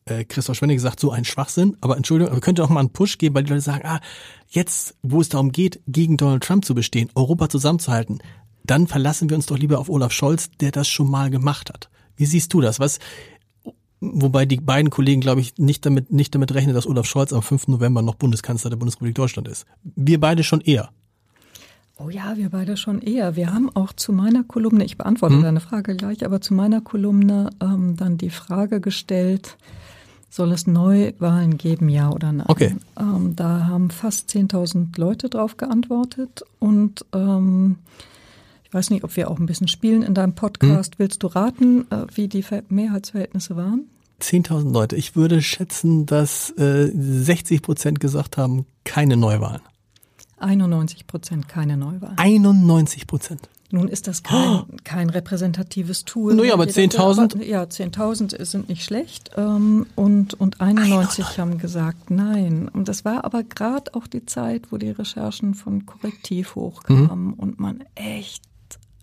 äh, Christoph Schwenning sagt, so ein Schwachsinn, aber Entschuldigung, aber könnte auch mal einen Push geben, weil die Leute sagen, ah, jetzt, wo es darum geht, gegen Donald Trump zu bestehen, Europa zusammenzuhalten, dann verlassen wir uns doch lieber auf Olaf Scholz, der das schon mal gemacht hat. Wie siehst du das? Was, wobei die beiden Kollegen, glaube ich, nicht damit, nicht damit rechnen, dass Olaf Scholz am 5. November noch Bundeskanzler der Bundesrepublik Deutschland ist. Wir beide schon eher. Oh ja, wir beide schon eher. Wir haben auch zu meiner Kolumne, ich beantworte hm. deine Frage gleich, aber zu meiner Kolumne ähm, dann die Frage gestellt, soll es Neuwahlen geben, ja oder nein? Okay. Ähm, da haben fast 10.000 Leute drauf geantwortet und ähm, ich weiß nicht, ob wir auch ein bisschen spielen in deinem Podcast. Hm. Willst du raten, äh, wie die Mehrheitsverhältnisse waren? 10.000 Leute. Ich würde schätzen, dass äh, 60 Prozent gesagt haben, keine Neuwahlen. 91 Prozent keine Neuwahlen. 91 Prozent. Nun ist das kein, oh. kein repräsentatives Tool. Naja, aber 10.000? Ja, 10.000 sind nicht schlecht. Ähm, und, und 91 91. haben gesagt nein. Und das war aber gerade auch die Zeit, wo die Recherchen von Korrektiv hochkamen mhm. und man echt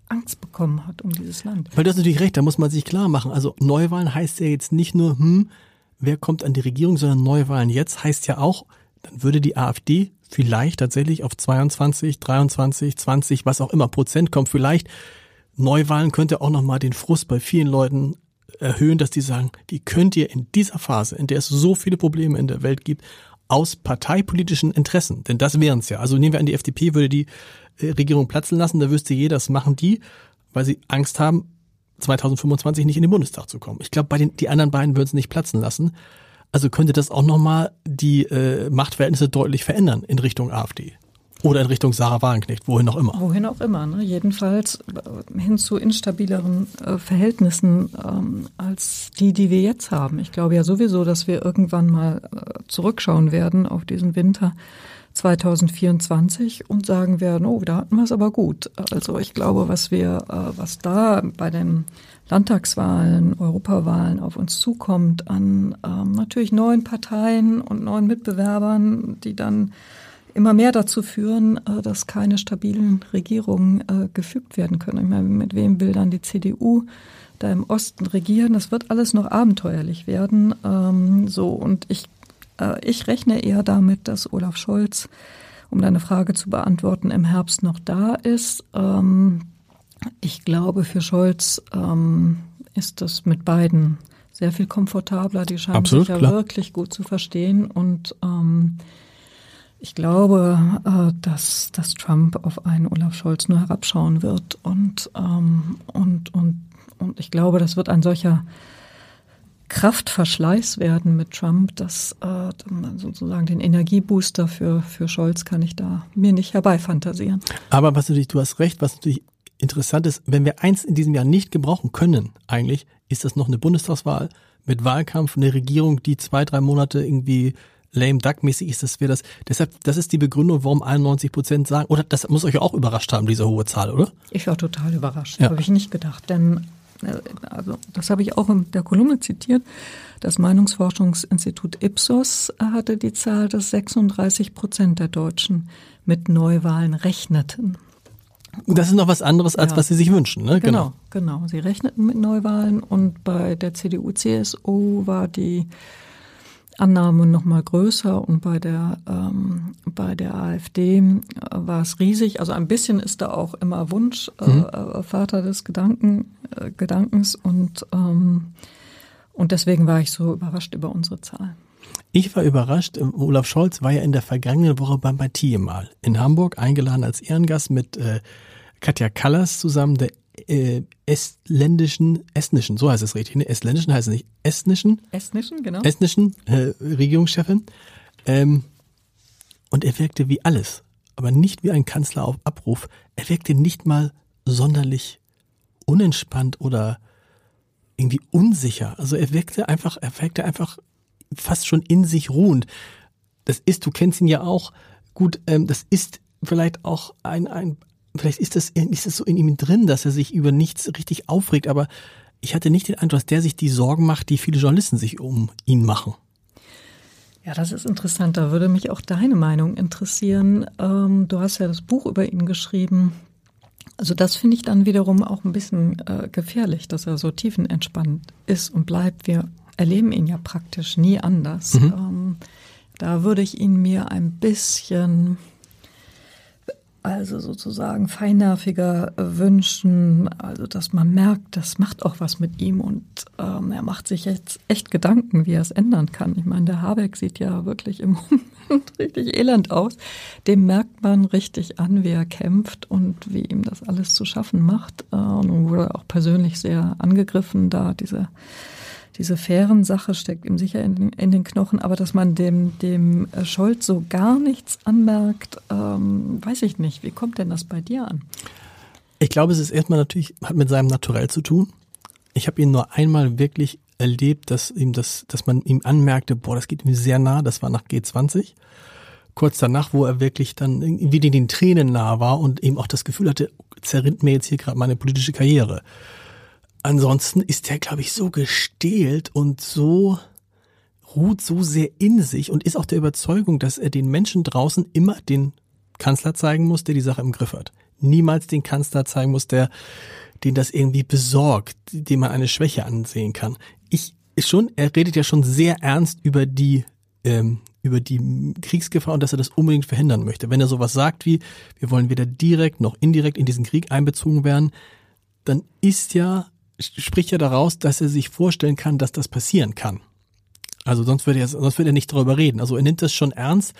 Angst bekommen hat um dieses Land. Weil du hast natürlich recht, da muss man sich klar machen. Also Neuwahlen heißt ja jetzt nicht nur, hm, wer kommt an die Regierung, sondern Neuwahlen jetzt heißt ja auch, dann würde die AfD vielleicht tatsächlich auf 22, 23, 20, was auch immer Prozent kommen. Vielleicht Neuwahlen könnte auch nochmal den Frust bei vielen Leuten erhöhen, dass die sagen, die könnt ihr in dieser Phase, in der es so viele Probleme in der Welt gibt, aus parteipolitischen Interessen, denn das wären es ja. Also nehmen wir an, die FDP würde die äh, Regierung platzen lassen, da wüsste jeder, das machen die, weil sie Angst haben, 2025 nicht in den Bundestag zu kommen. Ich glaube, bei den die anderen beiden würden es nicht platzen lassen. Also könnte das auch nochmal die äh, Machtverhältnisse deutlich verändern in Richtung AfD. Oder in Richtung Sarah Wagenknecht, wohin auch immer. Wohin auch immer, ne? jedenfalls äh, hin zu instabileren äh, Verhältnissen ähm, als die, die wir jetzt haben. Ich glaube ja sowieso, dass wir irgendwann mal äh, zurückschauen werden auf diesen Winter 2024 und sagen werden, oh, da hatten wir es aber gut. Also ich glaube, was wir, äh, was da bei den Landtagswahlen, Europawahlen auf uns zukommt an ähm, natürlich neuen Parteien und neuen Mitbewerbern, die dann immer mehr dazu führen, äh, dass keine stabilen Regierungen äh, gefügt werden können. Ich meine, mit wem will dann die CDU da im Osten regieren? Das wird alles noch abenteuerlich werden. Ähm, so und ich ich rechne eher damit, dass Olaf Scholz, um deine Frage zu beantworten, im Herbst noch da ist. Ähm, ich glaube, für Scholz ähm, ist das mit beiden sehr viel komfortabler. Die scheinen Absolut, sich ja klar. wirklich gut zu verstehen und ähm, ich glaube, äh, dass, dass Trump auf einen Olaf Scholz nur herabschauen wird und, ähm, und, und, und ich glaube, das wird ein solcher Kraftverschleiß werden mit Trump, dass äh, sozusagen den Energiebooster für, für Scholz kann ich da mir nicht herbeifantasieren. Aber was natürlich, du hast recht, was natürlich interessant ist, wenn wir eins in diesem Jahr nicht gebrauchen können, eigentlich, ist das noch eine Bundestagswahl mit Wahlkampf, eine Regierung, die zwei, drei Monate irgendwie lame duck mäßig ist, das wäre das. Deshalb, das ist die Begründung, warum 91 Prozent sagen, oder das muss euch auch überrascht haben, diese hohe Zahl, oder? Ich war total überrascht, ja. habe ich nicht gedacht, denn also das habe ich auch in der Kolumne zitiert. Das Meinungsforschungsinstitut Ipsos hatte die Zahl, dass 36 Prozent der Deutschen mit Neuwahlen rechneten. Das ist noch was anderes, als ja. was sie sich wünschen, ne? Genau, genau, genau. Sie rechneten mit Neuwahlen und bei der CDU, CSU war die Annahme noch mal größer und bei der ähm, bei der AfD äh, war es riesig. Also ein bisschen ist da auch immer Wunsch äh, mhm. äh, Vater des Gedanken äh, Gedankens und ähm, und deswegen war ich so überrascht über unsere Zahl. Ich war überrascht. Ähm, Olaf Scholz war ja in der vergangenen Woche beim Batie mal in Hamburg eingeladen als Ehrengast mit äh, Katja Kallas zusammen, der äh, estländischen, estnischen, so heißt es richtig, ne? Estländischen heißt es nicht, estnischen? Estnischen, genau. Estnischen äh, Regierungschefin. Ähm, und er wirkte wie alles, aber nicht wie ein Kanzler auf Abruf. Er wirkte nicht mal sonderlich unentspannt oder irgendwie unsicher. Also er wirkte einfach, er wirkte einfach fast schon in sich ruhend. Das ist, du kennst ihn ja auch gut, ähm, das ist vielleicht auch ein, ein, vielleicht ist das, ist das so in ihm drin, dass er sich über nichts richtig aufregt, aber ich hatte nicht den Eindruck, dass der sich die Sorgen macht, die viele Journalisten sich um ihn machen. Ja, das ist interessant. Da würde mich auch deine Meinung interessieren. Ähm, du hast ja das Buch über ihn geschrieben. Also das finde ich dann wiederum auch ein bisschen äh, gefährlich, dass er so tiefenentspannt ist und bleibt. Wir erleben ihn ja praktisch nie anders. Mhm. Ähm, da würde ich ihn mir ein bisschen also sozusagen feinnerviger wünschen, also dass man merkt, das macht auch was mit ihm und ähm, er macht sich jetzt echt Gedanken, wie er es ändern kann. Ich meine, der Habeck sieht ja wirklich im Moment richtig elend aus. Dem merkt man richtig an, wie er kämpft und wie ihm das alles zu schaffen macht. Äh, und wurde auch persönlich sehr angegriffen, da diese diese fairen Sache steckt ihm sicher in, in, den Knochen, aber dass man dem, dem äh, Scholz so gar nichts anmerkt, ähm, weiß ich nicht. Wie kommt denn das bei dir an? Ich glaube, es ist erstmal natürlich, hat mit seinem Naturell zu tun. Ich habe ihn nur einmal wirklich erlebt, dass ihm das, dass man ihm anmerkte, boah, das geht ihm sehr nah, das war nach G20. Kurz danach, wo er wirklich dann wieder den Tränen nah war und eben auch das Gefühl hatte, zerrinnt mir jetzt hier gerade meine politische Karriere. Ansonsten ist er, glaube ich, so gestählt und so ruht so sehr in sich und ist auch der Überzeugung, dass er den Menschen draußen immer den Kanzler zeigen muss, der die Sache im Griff hat. Niemals den Kanzler zeigen muss, der den das irgendwie besorgt, dem man eine Schwäche ansehen kann. Ich schon, er redet ja schon sehr ernst über die ähm, über die Kriegsgefahr und dass er das unbedingt verhindern möchte. Wenn er sowas sagt wie, wir wollen weder direkt noch indirekt in diesen Krieg einbezogen werden, dann ist ja spricht ja daraus, dass er sich vorstellen kann, dass das passieren kann. Also sonst würde er, sonst würde er nicht darüber reden. Also er nimmt das schon ernst,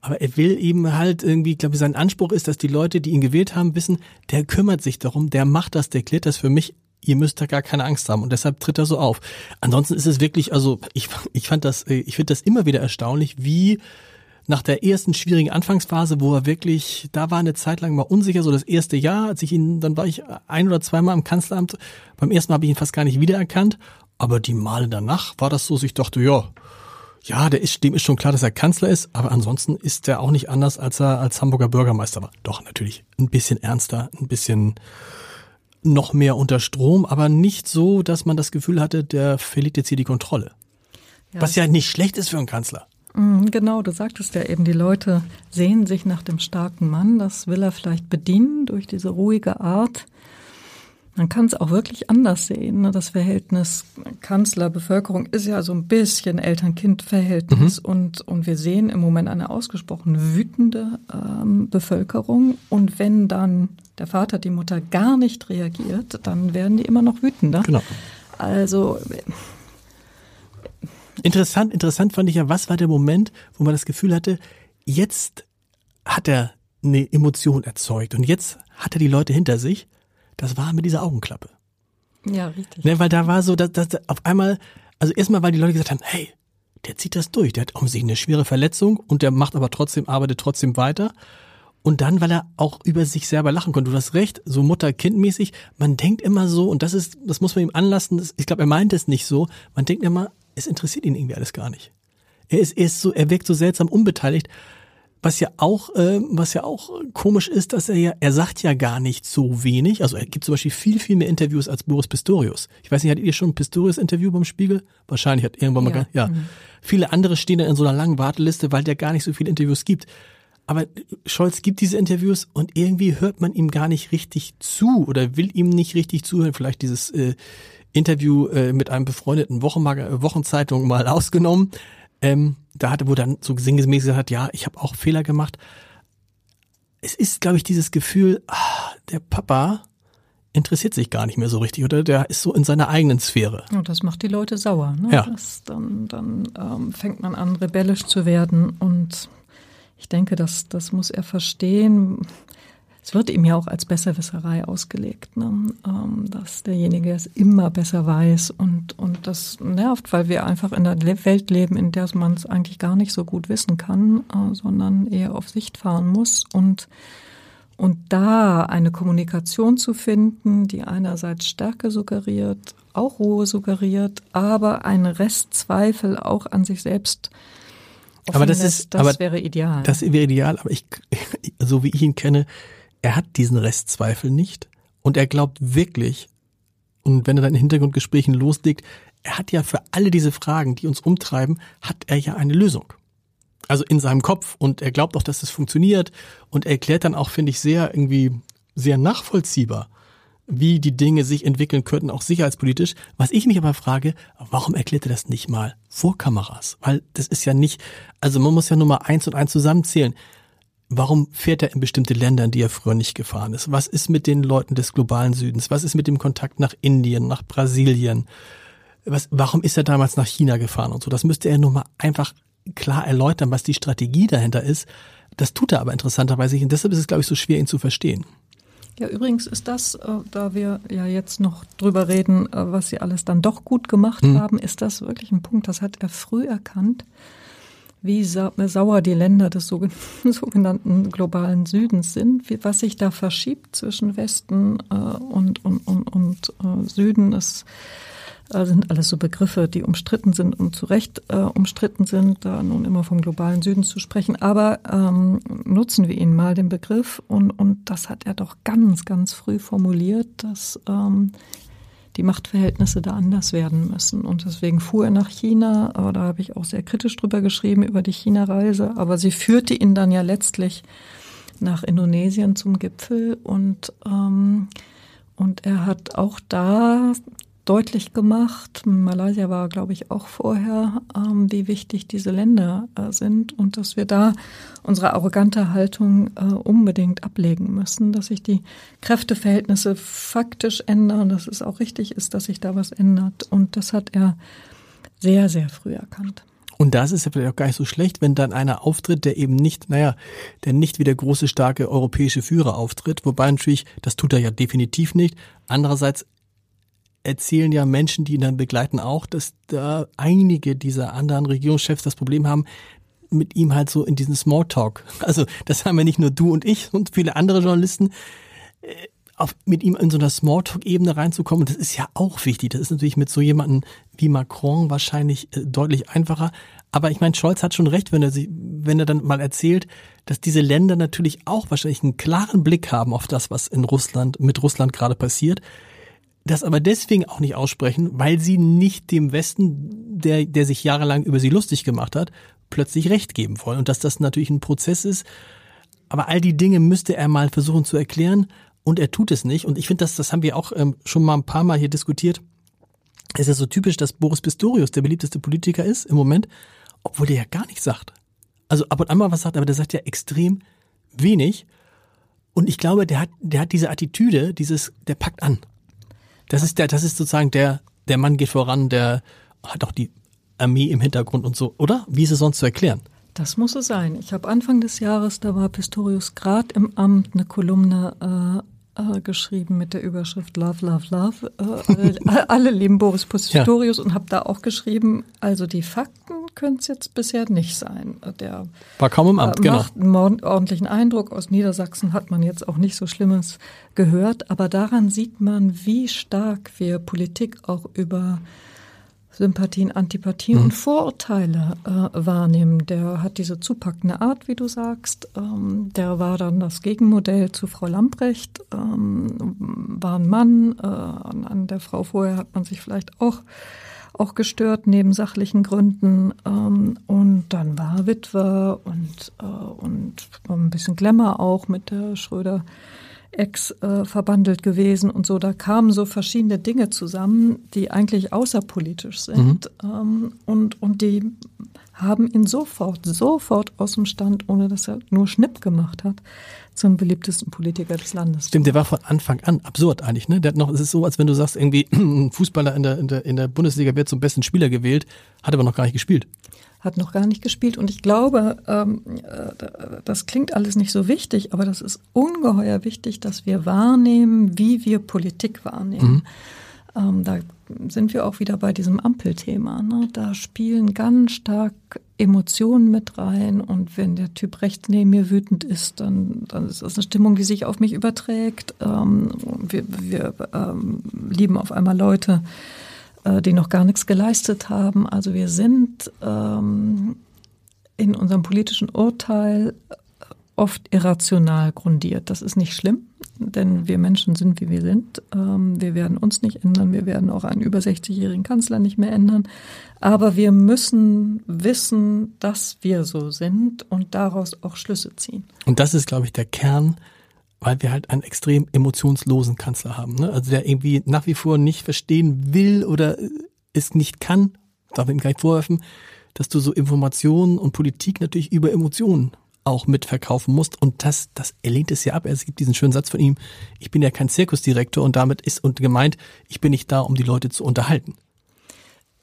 aber er will eben halt irgendwie, ich glaube, sein Anspruch ist, dass die Leute, die ihn gewählt haben, wissen, der kümmert sich darum, der macht das, der klärt das für mich. ihr müsst da gar keine Angst haben und deshalb tritt er so auf. Ansonsten ist es wirklich, also ich, ich fand das, ich finde das immer wieder erstaunlich, wie nach der ersten schwierigen Anfangsphase, wo er wirklich, da war eine Zeit lang mal unsicher, so das erste Jahr, als ich ihn, dann war ich ein oder zweimal im Kanzleramt. Beim ersten Mal habe ich ihn fast gar nicht wiedererkannt, aber die Male danach war das so, ich dachte, ja, ja, der ist, dem ist schon klar, dass er Kanzler ist, aber ansonsten ist er auch nicht anders, als er als Hamburger Bürgermeister war. Doch, natürlich, ein bisschen ernster, ein bisschen noch mehr unter Strom, aber nicht so, dass man das Gefühl hatte, der verliert jetzt hier die Kontrolle. Ja, Was ja nicht schlecht ist für einen Kanzler. Mhm, genau, du sagtest ja eben, die Leute sehen sich nach dem starken Mann. Das will er vielleicht bedienen durch diese ruhige Art. Man kann es auch wirklich anders sehen. Ne? Das Verhältnis Kanzler-Bevölkerung ist ja so ein bisschen Eltern-Kind-Verhältnis. Mhm. Und, und wir sehen im Moment eine ausgesprochen wütende ähm, Bevölkerung. Und wenn dann der Vater, die Mutter gar nicht reagiert, dann werden die immer noch wütender. Genau. Also Interessant, interessant fand ich ja, was war der Moment, wo man das Gefühl hatte, jetzt hat er eine Emotion erzeugt und jetzt hat er die Leute hinter sich. Das war mit dieser Augenklappe. Ja, richtig. Ne, weil da war so, dass, dass auf einmal, also erstmal, weil die Leute gesagt haben, hey, der zieht das durch, der hat um sich eine schwere Verletzung und der macht aber trotzdem, arbeitet trotzdem weiter. Und dann, weil er auch über sich selber lachen konnte. Du hast recht, so Mutter-Kind-mäßig. Man denkt immer so, und das ist, das muss man ihm anlassen. Ich glaube, er meint es nicht so. Man denkt immer, es interessiert ihn irgendwie alles gar nicht. Er ist, er ist so, er wirkt so seltsam unbeteiligt. Was ja auch, äh, was ja auch komisch ist, dass er ja, er sagt ja gar nicht so wenig. Also er gibt zum Beispiel viel, viel mehr Interviews als Boris Pistorius. Ich weiß nicht, hattet ihr schon ein Pistorius-Interview beim Spiegel? Wahrscheinlich hat irgendwann mal, ja. Mhm. Viele andere stehen da in so einer langen Warteliste, weil der gar nicht so viele Interviews gibt. Aber Scholz gibt diese Interviews und irgendwie hört man ihm gar nicht richtig zu oder will ihm nicht richtig zuhören. Vielleicht dieses äh, Interview äh, mit einem befreundeten Wochenmag äh, Wochenzeitung mal ausgenommen. Ähm, da hatte, wo dann so sinngemäß gesagt, ja, ich habe auch Fehler gemacht. Es ist, glaube ich, dieses Gefühl, ah, der Papa interessiert sich gar nicht mehr so richtig oder der ist so in seiner eigenen Sphäre. Und das macht die Leute sauer. Ne? Ja. Das, dann dann ähm, fängt man an, rebellisch zu werden und ich denke, das, das muss er verstehen es wird ihm ja auch als Besserwisserei ausgelegt, ne? ähm, dass derjenige es immer besser weiß und, und das nervt, weil wir einfach in einer Welt leben, in der man es eigentlich gar nicht so gut wissen kann, äh, sondern eher auf Sicht fahren muss und und da eine Kommunikation zu finden, die einerseits Stärke suggeriert, auch Ruhe suggeriert, aber einen Restzweifel auch an sich selbst aber das ist, das aber wäre ideal. Das wäre ideal, aber ich, so wie ich ihn kenne, er hat diesen Restzweifel nicht und er glaubt wirklich, und wenn er dann in Hintergrundgesprächen loslegt, er hat ja für alle diese Fragen, die uns umtreiben, hat er ja eine Lösung. Also in seinem Kopf und er glaubt auch, dass das funktioniert und er erklärt dann auch, finde ich, sehr irgendwie sehr nachvollziehbar, wie die Dinge sich entwickeln könnten, auch sicherheitspolitisch. Was ich mich aber frage, warum erklärt er das nicht mal vor Kameras? Weil das ist ja nicht, also man muss ja nur mal eins und eins zusammenzählen. Warum fährt er in bestimmte Länder, in die er früher nicht gefahren ist? Was ist mit den Leuten des globalen Südens? Was ist mit dem Kontakt nach Indien, nach Brasilien? Was, warum ist er damals nach China gefahren und so? Das müsste er nur mal einfach klar erläutern, was die Strategie dahinter ist. Das tut er aber interessanterweise nicht und deshalb ist es, glaube ich, so schwer, ihn zu verstehen. Ja, übrigens ist das, äh, da wir ja jetzt noch drüber reden, äh, was sie alles dann doch gut gemacht hm. haben, ist das wirklich ein Punkt, das hat er früh erkannt wie sauer die Länder des sogenannten globalen Südens sind, was sich da verschiebt zwischen Westen äh, und, und, und, und äh, Süden. Äh, sind alles so Begriffe, die umstritten sind und zu Recht umstritten sind, da nun immer vom globalen Süden zu sprechen. Aber ähm, nutzen wir ihn mal, den Begriff. Und, und das hat er doch ganz, ganz früh formuliert, dass ähm, die Machtverhältnisse da anders werden müssen. Und deswegen fuhr er nach China, aber da habe ich auch sehr kritisch drüber geschrieben, über die China-Reise. Aber sie führte ihn dann ja letztlich nach Indonesien zum Gipfel und, ähm, und er hat auch da deutlich gemacht. Malaysia war, glaube ich, auch vorher, ähm, wie wichtig diese Länder äh, sind und dass wir da unsere arrogante Haltung äh, unbedingt ablegen müssen, dass sich die Kräfteverhältnisse faktisch ändern, dass es auch richtig ist, dass sich da was ändert. Und das hat er sehr, sehr früh erkannt. Und das ist ja vielleicht auch gar nicht so schlecht, wenn dann einer auftritt, der eben nicht, naja, der nicht wie der große, starke europäische Führer auftritt. Wobei natürlich, das tut er ja definitiv nicht. Andererseits erzählen ja Menschen, die ihn dann begleiten, auch, dass da einige dieser anderen Regierungschefs das Problem haben, mit ihm halt so in diesen Smalltalk. Also das haben ja nicht nur du und ich und viele andere Journalisten, äh, auf, mit ihm in so einer Smalltalk-Ebene reinzukommen. Das ist ja auch wichtig. Das ist natürlich mit so jemandem wie Macron wahrscheinlich äh, deutlich einfacher. Aber ich meine, Scholz hat schon recht, wenn er, sie, wenn er dann mal erzählt, dass diese Länder natürlich auch wahrscheinlich einen klaren Blick haben auf das, was in Russland, mit Russland gerade passiert. Das aber deswegen auch nicht aussprechen, weil sie nicht dem Westen, der, der sich jahrelang über sie lustig gemacht hat, plötzlich Recht geben wollen. Und dass das natürlich ein Prozess ist. Aber all die Dinge müsste er mal versuchen zu erklären und er tut es nicht. Und ich finde, das, das haben wir auch ähm, schon mal ein paar Mal hier diskutiert. Es ist so typisch, dass Boris Pistorius der beliebteste Politiker ist im Moment, obwohl der ja gar nichts sagt. Also ab und an mal was sagt, aber der sagt ja extrem wenig. Und ich glaube, der hat, der hat diese Attitüde, dieses, der packt an. Das ist der, das ist sozusagen der, der Mann geht voran, der hat auch die Armee im Hintergrund und so, oder? Wie ist es sonst zu erklären? Das muss es sein. Ich habe Anfang des Jahres, da war Pistorius gerade im Amt, eine Kolumne äh, äh, geschrieben mit der Überschrift Love, Love, Love. Äh, alle, alle lieben Boris Pistorius ja. und habe da auch geschrieben, also die Fakten können es jetzt bisher nicht sein. Der war kaum im Amt, äh, genau. macht einen ordentlichen Eindruck. Aus Niedersachsen hat man jetzt auch nicht so Schlimmes gehört, aber daran sieht man, wie stark wir Politik auch über Sympathien, Antipathien mhm. und Vorurteile äh, wahrnehmen. Der hat diese zupackende Art, wie du sagst. Ähm, der war dann das Gegenmodell zu Frau Lamprecht, ähm, war ein Mann. Äh, an, an, der Frau vorher hat man sich vielleicht auch auch gestört neben sachlichen Gründen ähm, und dann war Witwe und äh, und ein bisschen Glamour auch mit der Schröder Ex äh, verbandelt gewesen und so. Da kamen so verschiedene Dinge zusammen, die eigentlich außerpolitisch sind mhm. ähm, und, und die haben ihn sofort, sofort aus dem Stand, ohne dass er nur Schnipp gemacht hat, zum beliebtesten Politiker des Landes. Stimmt, der war von Anfang an absurd eigentlich, ne? Der hat noch, es ist so, als wenn du sagst, irgendwie, ein Fußballer in der, in der, in der Bundesliga wird zum besten Spieler gewählt, hat aber noch gar nicht gespielt hat noch gar nicht gespielt. Und ich glaube, ähm, äh, das klingt alles nicht so wichtig, aber das ist ungeheuer wichtig, dass wir wahrnehmen, wie wir Politik wahrnehmen. Mhm. Ähm, da sind wir auch wieder bei diesem Ampelthema. Ne? Da spielen ganz stark Emotionen mit rein. Und wenn der Typ rechts neben mir wütend ist, dann, dann ist das eine Stimmung, die sich auf mich überträgt. Ähm, wir wir ähm, lieben auf einmal Leute, äh, die noch gar nichts geleistet haben. Also wir sind ähm, in unserem politischen Urteil oft irrational grundiert. Das ist nicht schlimm, denn wir Menschen sind, wie wir sind. Ähm, wir werden uns nicht ändern. Wir werden auch einen über 60-jährigen Kanzler nicht mehr ändern. Aber wir müssen wissen, dass wir so sind und daraus auch Schlüsse ziehen. Und das ist, glaube ich, der Kern weil wir halt einen extrem emotionslosen Kanzler haben. Ne? Also der irgendwie nach wie vor nicht verstehen will oder es nicht kann, darf ich ihm gleich vorwerfen, dass du so Informationen und Politik natürlich über Emotionen auch mitverkaufen musst. Und das, das er lehnt es ja ab. Es gibt diesen schönen Satz von ihm, ich bin ja kein Zirkusdirektor und damit ist und gemeint, ich bin nicht da, um die Leute zu unterhalten.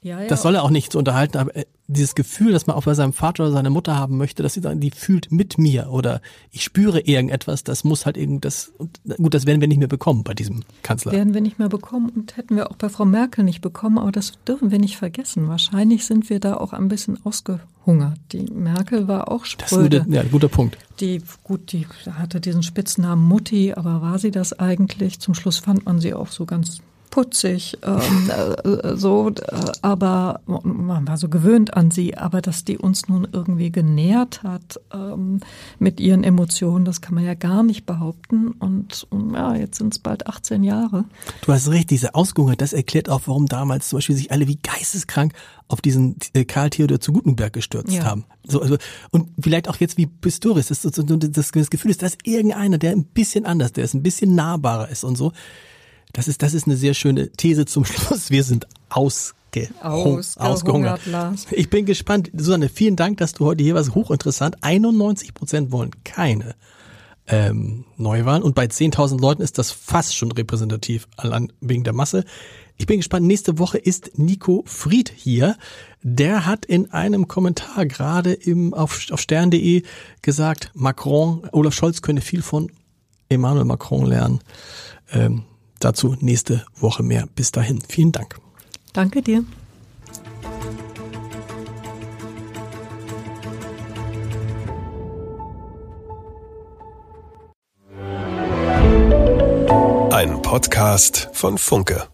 Ja, ja. Das soll er auch nicht zu unterhalten, aber äh, dieses Gefühl, dass man auch bei seinem Vater oder seiner Mutter haben möchte, dass sie sagen, die fühlt mit mir oder ich spüre irgendetwas, das muss halt irgendwas, gut, das werden wir nicht mehr bekommen bei diesem Kanzler. Werden wir nicht mehr bekommen und hätten wir auch bei Frau Merkel nicht bekommen, aber das dürfen wir nicht vergessen. Wahrscheinlich sind wir da auch ein bisschen ausgehungert. Die Merkel war auch spröde. Das ist ein ja, guter Punkt. Die, gut, die hatte diesen Spitznamen Mutti, aber war sie das eigentlich? Zum Schluss fand man sie auch so ganz putzig, ähm, äh, so, äh, aber man war so gewöhnt an sie, aber dass die uns nun irgendwie genährt hat ähm, mit ihren Emotionen, das kann man ja gar nicht behaupten. Und, und ja, jetzt sind es bald 18 Jahre. Du hast recht, diese Ausgehungert, das erklärt auch, warum damals zum Beispiel sich alle wie geisteskrank auf diesen äh, Karl Theodor zu Gutenberg gestürzt ja. haben. So, also, und vielleicht auch jetzt wie Pistorius, das, das, das, das Gefühl ist, dass irgendeiner, der ein bisschen anders, der ist ein bisschen nahbarer ist und so, das ist, das ist eine sehr schöne These zum Schluss. Wir sind ausge Aus, ausgehungert. Ich bin gespannt. Susanne, vielen Dank, dass du heute hier warst. Hochinteressant. 91 Prozent wollen keine ähm, Neuwahlen und bei 10.000 Leuten ist das fast schon repräsentativ, allein wegen der Masse. Ich bin gespannt. Nächste Woche ist Nico Fried hier. Der hat in einem Kommentar gerade im, auf, auf stern.de gesagt, Macron, Olaf Scholz könne viel von Emmanuel Macron lernen. Ähm, Dazu nächste Woche mehr. Bis dahin, vielen Dank. Danke dir. Ein Podcast von Funke.